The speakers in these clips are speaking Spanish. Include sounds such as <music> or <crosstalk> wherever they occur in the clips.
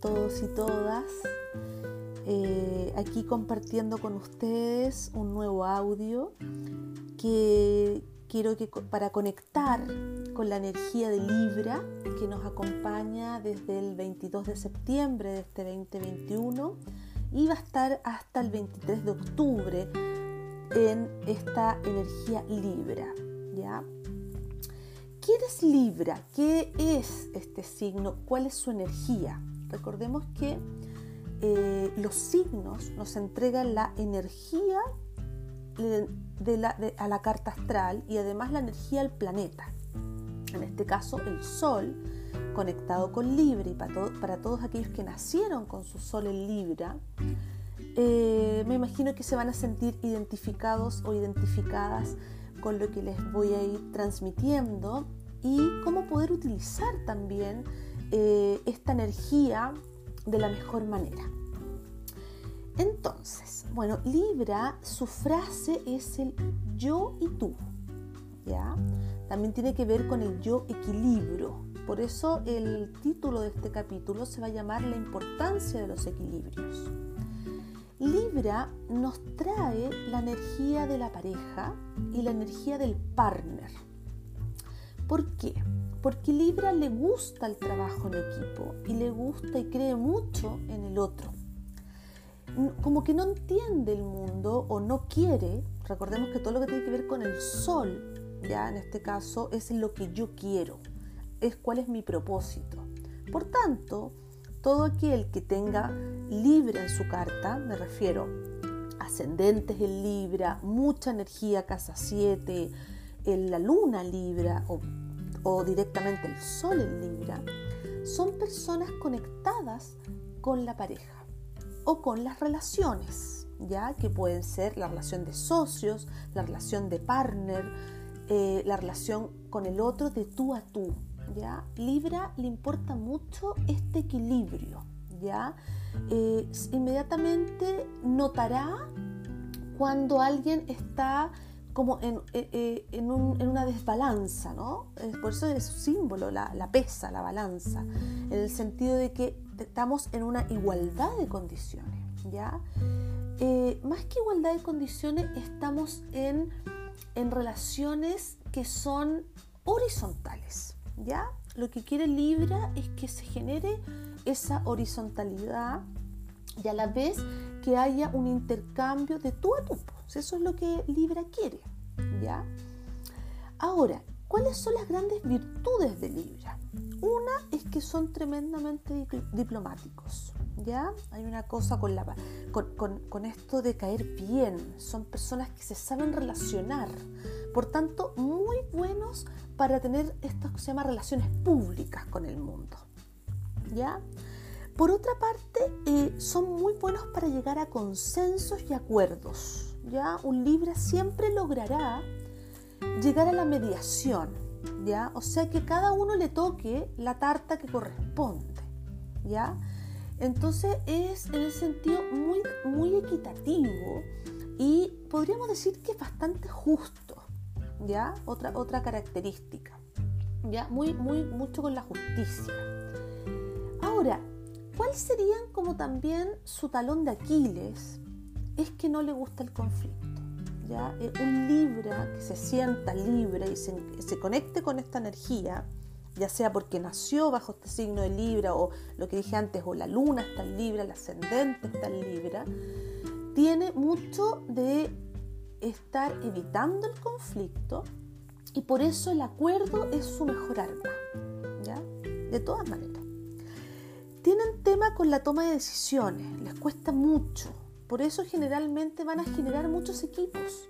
todos y todas? Eh, aquí compartiendo con ustedes un nuevo audio que quiero que para conectar con la energía de Libra que nos acompaña desde el 22 de septiembre de este 2021 y va a estar hasta el 23 de octubre en esta energía Libra, ¿ya? ¿Quién es Libra? ¿Qué es este signo? ¿Cuál es su energía? Recordemos que eh, los signos nos entregan la energía de la, a la carta astral y además la energía al planeta. En este caso, el Sol, conectado con Libra y para, todos aquellos que nacieron con su Sol en Libra, eh, me imagino que se van a sentir identificados o identificadas con lo que les voy a ir transmitiendo y cómo poder utilizar también eh, esta energía de la mejor manera. Entonces, bueno, Libra, su frase es el yo y tú, ¿ya? También tiene que ver con el yo equilibrio. Por eso el título de este capítulo se va a llamar La importancia de los equilibrios. Libra nos trae la energía de la pareja y la energía del partner. ¿Por qué? Porque Libra le gusta el trabajo en equipo y le gusta y cree mucho en el otro. Como que no entiende el mundo o no quiere, recordemos que todo lo que tiene que ver con el sol, ya en este caso, es lo que yo quiero, es cuál es mi propósito. Por tanto, todo aquel que tenga Libra en su carta, me refiero ascendentes en Libra, mucha energía casa 7, en la luna Libra o, directamente el sol en Libra, son personas conectadas con la pareja o con las relaciones, ya que pueden ser la relación de socios, la relación de partner, eh, la relación con el otro de tú a tú. Libra le importa mucho este equilibrio. ¿ya? Eh, inmediatamente notará cuando alguien está como en, eh, en, una desbalanza, ¿no? Por eso es su símbolo, la, pesa, la balanza, en el sentido de que estamos en una igualdad de condiciones, ¿ya? más que igualdad de condiciones, estamos en relaciones que son horizontales, ¿ya? Lo que quiere Libra es que se genere esa horizontalidad y a la vez que haya un intercambio de tú a tú. Pues, eso es lo que Libra quiere, ¿ya? Ahora, ¿cuáles son las grandes virtudes de Libra? Una es que son tremendamente diplomáticos, ¿ya? Hay una cosa con, la, con, con esto de caer bien, son personas que se saben relacionar, por tanto, muy buenos para tener esto que se llama relaciones públicas con el mundo. ¿Ya? Por otra parte, eh, son muy buenos para llegar a consensos y acuerdos. ¿ya? Un Libra siempre logrará llegar a la mediación, ¿ya? O sea que cada uno le toque la tarta que corresponde, ¿ya? Entonces es en ese sentido muy, muy equitativo y podríamos decir que es bastante justo, ¿ya? Otra, otra característica, ¿ya? Muy, muy, mucho con la justicia. Ahora, ¿cuál sería como también su talón de Aquiles? Es que no le gusta el conflicto. Un Libra que se sienta libre y se, se conecte con esta energía, ya sea porque nació bajo este signo de Libra o lo que dije antes, o la luna está en Libra, el ascendente está en Libra, tiene mucho de estar evitando el conflicto y por eso el acuerdo es su mejor arma. ¿ya? De todas maneras. Tienen tema con la toma de decisiones, les cuesta mucho. Por eso generalmente van a generar muchos equipos,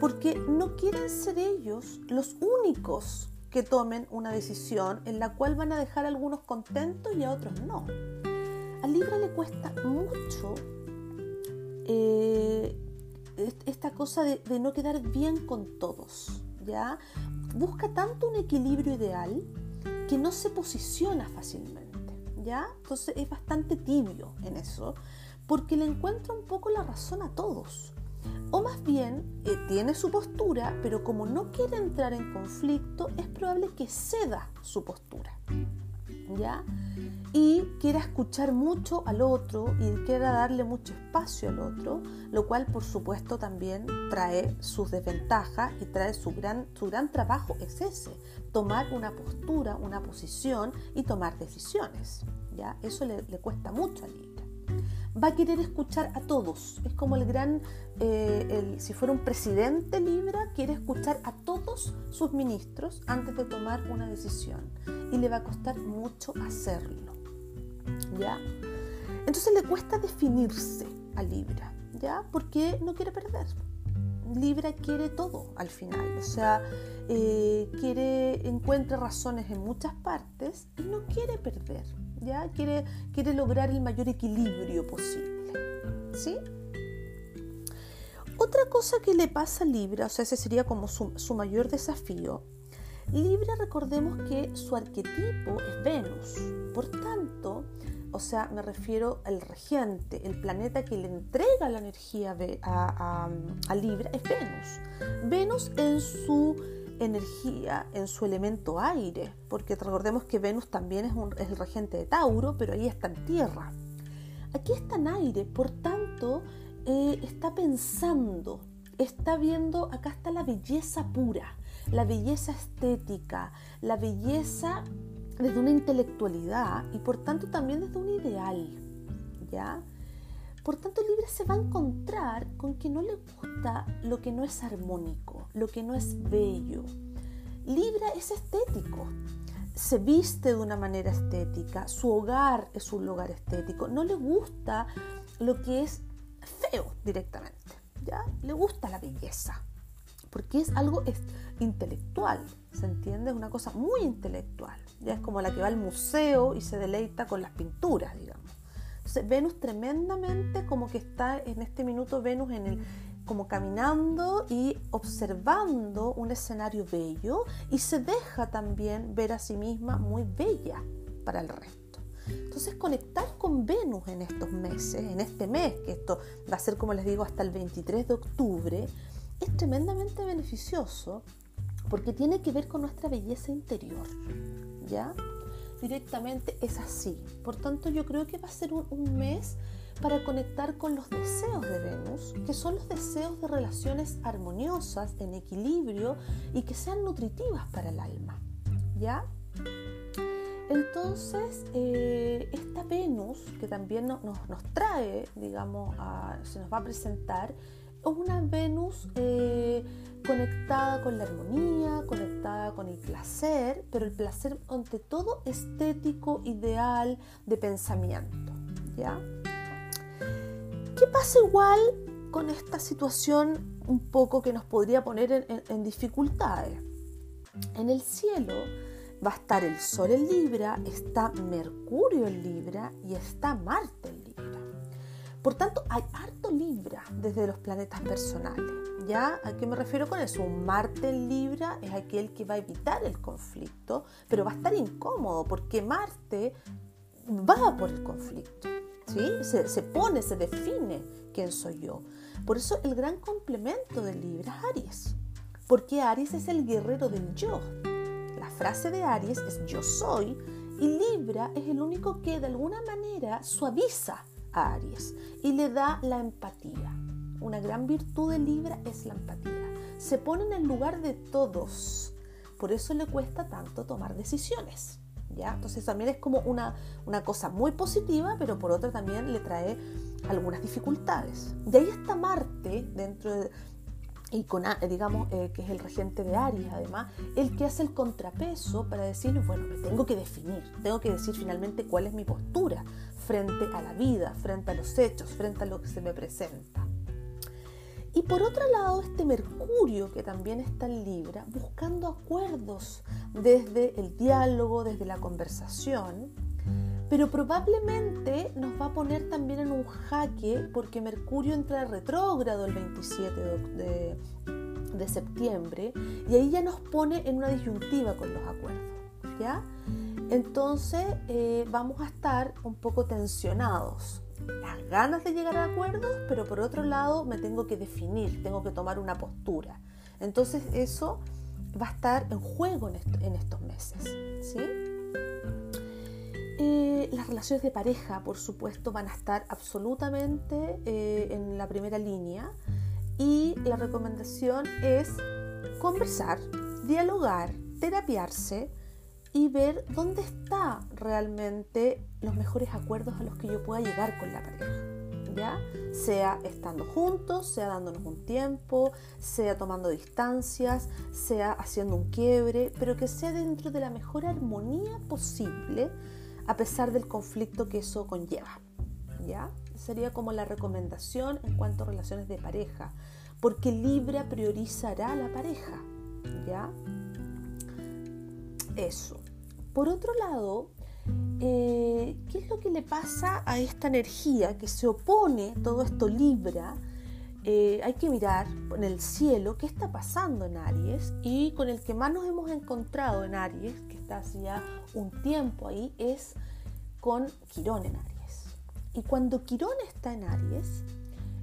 porque no quieren ser ellos los únicos que tomen una decisión en la cual van a dejar a algunos contentos y a otros no. A Libra le cuesta mucho eh, esta cosa de, no quedar bien con todos, ¿ya? Busca tanto un equilibrio ideal que no se posiciona fácilmente, ¿ya? Entonces es bastante tibio en eso, porque le encuentra un poco la razón a todos. O más bien, eh, tiene su postura, pero como no quiere entrar en conflicto, es probable que ceda su postura, ¿ya? y quiera escuchar mucho al otro y quiera darle mucho espacio al otro, lo cual por supuesto también trae sus desventajas y trae su gran, su gran trabajo, es ese, tomar una postura, una posición y tomar decisiones. ¿ya? Eso le, cuesta mucho a Libra va a querer escuchar a todos. Es como el gran, eh, si fuera un presidente Libra, quiere escuchar a todos sus ministros antes de tomar una decisión. Y le va a costar mucho hacerlo. ¿Ya? Entonces le cuesta definirse a Libra, ¿ya? Porque no quiere perder. Libra quiere todo al final, o sea, eh, quiere, encuentra razones en muchas partes y no quiere perder. ¿ya? Quiere, quiere lograr el mayor equilibrio posible, ¿sí? Otra cosa que le pasa a Libra, o sea, ese sería como su, su mayor desafío, Libra recordemos que su arquetipo es Venus, por tanto, o sea, me refiero al regente, el planeta que le entrega la energía a, Libra es Venus. Venus en su energía en su elemento aire, porque recordemos que Venus también es, el regente de Tauro, pero ahí está en tierra. Aquí está en aire, por tanto, eh, está pensando, está viendo, acá está la belleza pura, la belleza estética, la belleza desde una intelectualidad y por tanto también desde un ideal, ¿ya? Por tanto, Libra se va a encontrar con que no le gusta lo que no es armónico, lo que no es bello. Libra es estético, se viste de una manera estética, su hogar es un lugar estético, no le gusta lo que es feo directamente, ¿ya? Le gusta la belleza, porque es algo intelectual, ¿se entiende? Es una cosa muy intelectual, ya es como la que va al museo y se deleita con las pinturas, digamos. Venus tremendamente como que está en este minuto Venus en el como caminando y observando un escenario bello y se deja también ver a sí misma muy bella para el resto. Entonces conectar con Venus en estos meses, en este mes, que esto va a ser como les digo hasta el 23 de octubre, es tremendamente beneficioso porque tiene que ver con nuestra belleza interior. ¿Ya? directamente es así. Por tanto, yo creo que va a ser un, mes para conectar con los deseos de Venus, que son los deseos de relaciones armoniosas, en equilibrio y que sean nutritivas para el alma. ¿Ya? Entonces, eh, esta Venus, que también nos, nos trae, digamos, se nos va a presentar, una Venus eh, conectada con la armonía, conectada con el placer, pero el placer ante todo estético, ideal, de pensamiento. ¿ya? ¿Qué pasa igual con esta situación un poco que nos podría poner en dificultades? En el cielo va a estar el Sol en Libra, está Mercurio en Libra y está Marte en Libra. Por tanto, hay harto Libra desde los planetas personales. ¿Ya? ¿A qué me refiero con eso? Marte Libra es aquel que va a evitar el conflicto, pero va a estar incómodo porque Marte va por el conflicto. ¿sí? Se, se pone, se define quién soy yo. Por eso el gran complemento de Libra es Aries. Porque Aries es el guerrero del yo. La frase de Aries es yo soy y Libra es el único que de alguna manera suaviza Aries y le da la empatía. Una gran virtud de Libra es la empatía. Se pone en el lugar de todos. Por eso le cuesta tanto tomar decisiones. ¿ya? Entonces también es como una, una cosa muy positiva, pero por otra también le trae algunas dificultades. De ahí está Marte dentro de, y con, digamos, eh, que es el regente de Aries, además, el que hace el contrapeso para decir, bueno, me tengo que definir, tengo que decir finalmente cuál es mi postura frente a la vida, frente a los hechos, frente a lo que se me presenta. Y por otro lado, este Mercurio que también está en Libra, buscando acuerdos desde el diálogo, desde la conversación, pero probablemente nos va a poner también en un jaque porque Mercurio entra retrógrado el 27 de, de, septiembre y ahí ya nos pone en una disyuntiva con los acuerdos, ¿ya? Entonces eh, vamos a estar un poco tensionados. Las ganas de llegar a acuerdos, pero por otro lado me tengo que definir, tengo que tomar una postura. Entonces eso va a estar en juego en, estos meses. ¿sí? Eh, las relaciones de pareja, por supuesto, van a estar absolutamente eh, en la primera línea y la recomendación es conversar, dialogar, terapiarse y ver dónde está realmente los mejores acuerdos a los que yo pueda llegar con la pareja. ¿Ya? Sea estando juntos, sea dándonos un tiempo, sea tomando distancias, sea haciendo un quiebre, pero que sea dentro de la mejor armonía posible a pesar del conflicto que eso conlleva. ¿Ya? Sería como la recomendación en cuanto a relaciones de pareja, porque Libra priorizará la pareja. ¿Ya? Eso. Por otro lado, eh, ¿qué es lo que le pasa a esta energía que se opone, todo esto Libra? Eh, hay que mirar en el cielo qué está pasando en Aries y con el que más nos hemos encontrado en Aries, que está hace ya un tiempo ahí, es con Quirón en Aries. Y cuando Quirón está en Aries,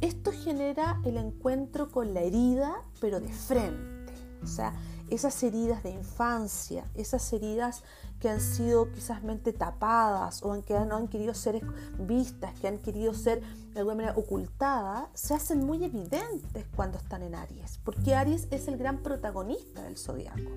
esto genera el encuentro con la herida, pero de frente. O sea, esas heridas de infancia, esas heridas que han sido quizás tapadas o que no han querido ser vistas, que han querido ser de alguna manera ocultadas, se hacen muy evidentes cuando están en Aries, porque Aries es el gran protagonista del zodiaco.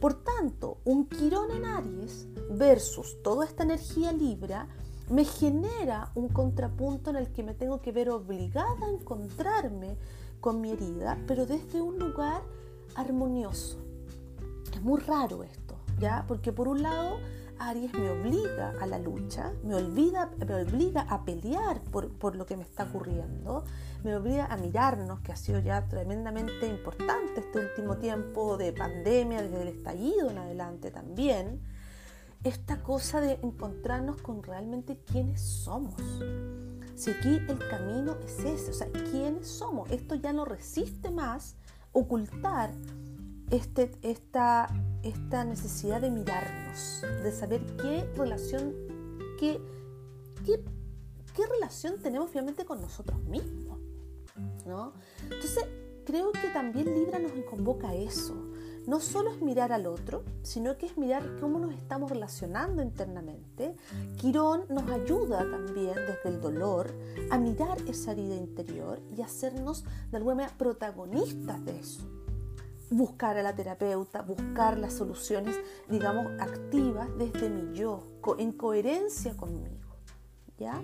Por tanto, un Quirón en Aries versus toda esta energía Libra me genera un contrapunto en el que me tengo que ver obligada a encontrarme con mi herida, pero desde un lugar armonioso. Es muy raro esto, ¿ya? Porque por un lado, Aries me obliga a la lucha, me, olvida, me obliga a pelear por, por, lo que me está ocurriendo, me obliga a mirarnos, que ha sido ya tremendamente importante este último tiempo de pandemia, desde el estallido en adelante también, esta cosa de encontrarnos con realmente quiénes somos. Si aquí el camino es ese, o sea, quiénes somos, esto ya no resiste más ocultar este, esta, esta necesidad de mirarnos, de saber qué relación, qué, qué, qué relación tenemos finalmente con nosotros mismos. ¿no? Entonces, creo que también Libra nos convoca a eso. No solo es mirar al otro, sino que es mirar cómo nos estamos relacionando internamente. Quirón nos ayuda también desde el dolor a mirar esa herida interior y hacernos de alguna manera protagonistas de eso buscar a la terapeuta, buscar las soluciones, digamos, activas desde mi yo, en coherencia conmigo. ¿Ya?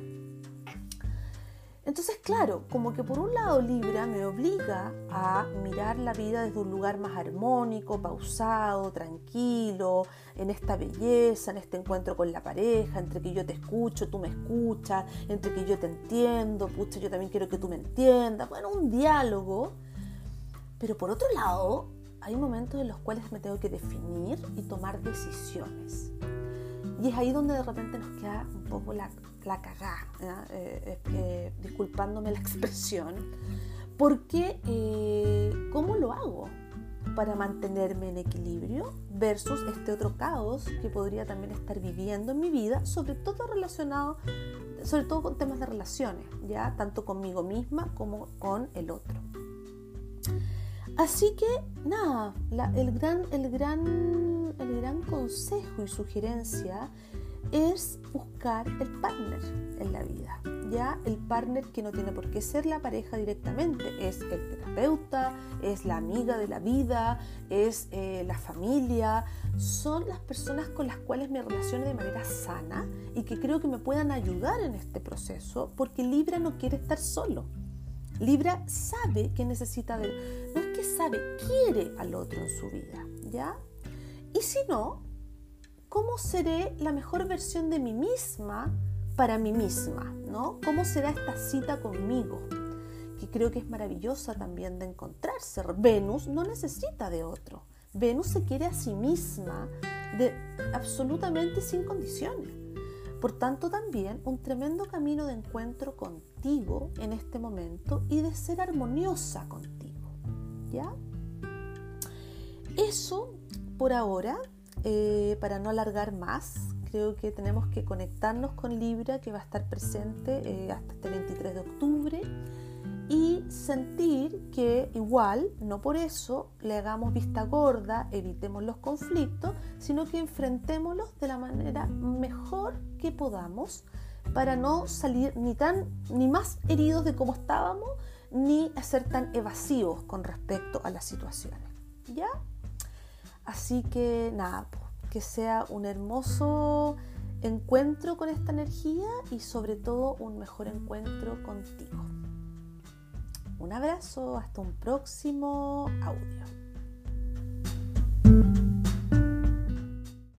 Entonces, claro, como que por un lado Libra me obliga a mirar la vida desde un lugar más armónico, pausado, tranquilo, en esta belleza, en este encuentro con la pareja, entre que yo te escucho, tú me escuchas, entre que yo te entiendo, pucha, yo también quiero que tú me entiendas. Bueno, un diálogo. Pero por otro lado, hay momentos en los cuales me tengo que definir y tomar decisiones. Y es ahí donde de repente nos queda un poco la, la cagá, eh, disculpándome la <laughs> expresión, porque eh, ¿cómo lo hago para mantenerme en equilibrio versus este otro caos que podría también estar viviendo en mi vida, sobre todo relacionado, sobre todo con temas de relaciones, ya tanto conmigo misma como con el otro. Así que nada, el, gran, el, gran, el gran consejo y sugerencia es buscar el partner en la vida. Ya el partner que no tiene por qué ser la pareja directamente, es el terapeuta, es la amiga de la vida, es eh, la familia, son las personas con las cuales me relaciono de manera sana y que creo que me puedan ayudar en este proceso, porque Libra no quiere estar solo. Libra sabe que necesita de no es que sabe, quiere al otro en su vida, ¿ya? Y si no, ¿cómo seré la mejor versión de mí misma para mí misma, ¿no? ¿Cómo será esta cita conmigo? Que creo que es maravillosa también de encontrarse. Venus no necesita de otro. Venus se quiere a sí misma absolutamente sin condiciones. Por tanto, también un tremendo camino de encuentro contigo en este momento y de ser armoniosa contigo. ¿Ya? Eso por ahora, eh, para no alargar más, creo que tenemos que conectarnos con Libra, que va a estar presente eh, hasta este 23 de octubre. y sentir que igual, no por eso le hagamos vista gorda, evitemos los conflictos, sino que enfrentémoslos de la manera mejor que podamos para no salir ni tan ni más heridos de como estábamos, ni ser tan evasivos con respecto a las situaciones. ¿Ya? Así que nada, que sea un hermoso encuentro con esta energía y sobre todo un mejor encuentro contigo. Un abrazo, hasta un próximo audio.